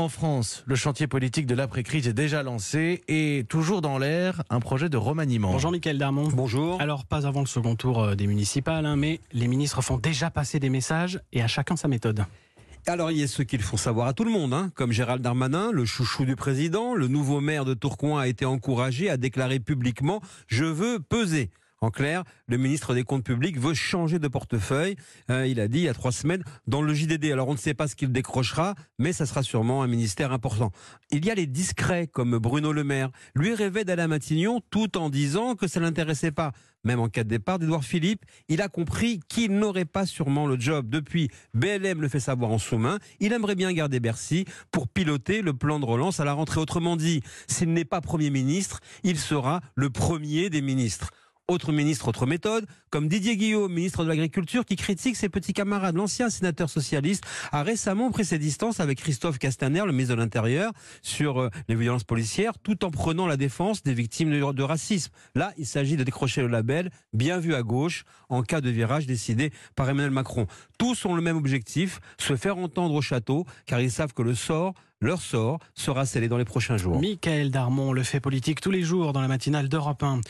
En France, le chantier politique de l'après-crise est déjà lancé et toujours dans l'air, un projet de remaniement. Bonjour Mickaël Darmon. Bonjour. Alors, pas avant le second tour euh, des municipales, hein, mais les ministres font déjà passer des messages et à chacun sa méthode. Alors, il y a ceux qui le font savoir à tout le monde, hein, comme Gérald Darmanin, le chouchou du président. Le nouveau maire de Tourcoing a été encouragé à déclarer publiquement Je veux peser. En clair, le ministre des Comptes publics veut changer de portefeuille. Euh, il a dit il y a trois semaines dans le JDD. Alors on ne sait pas ce qu'il décrochera, mais ça sera sûrement un ministère important. Il y a les discrets comme Bruno Le Maire. Lui rêvait d'aller à Matignon tout en disant que ça l'intéressait pas. Même en cas de départ d'Edouard Philippe, il a compris qu'il n'aurait pas sûrement le job. Depuis, BLM le fait savoir en sous-main. Il aimerait bien garder Bercy pour piloter le plan de relance à la rentrée. Autrement dit, s'il n'est pas Premier ministre, il sera le premier des ministres. Autre ministre, autre méthode, comme Didier Guillaume, ministre de l'Agriculture, qui critique ses petits camarades. L'ancien sénateur socialiste a récemment pris ses distances avec Christophe Castaner, le ministre de l'Intérieur, sur euh, les violences policières, tout en prenant la défense des victimes de racisme. Là, il s'agit de décrocher le label bien vu à gauche en cas de virage décidé par Emmanuel Macron. Tous ont le même objectif, se faire entendre au château, car ils savent que le sort leur sort sera scellé dans les prochains jours. Michael Darmon le fait politique tous les jours dans la matinale d'Europe 1.